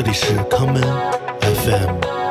这里是康门 FM。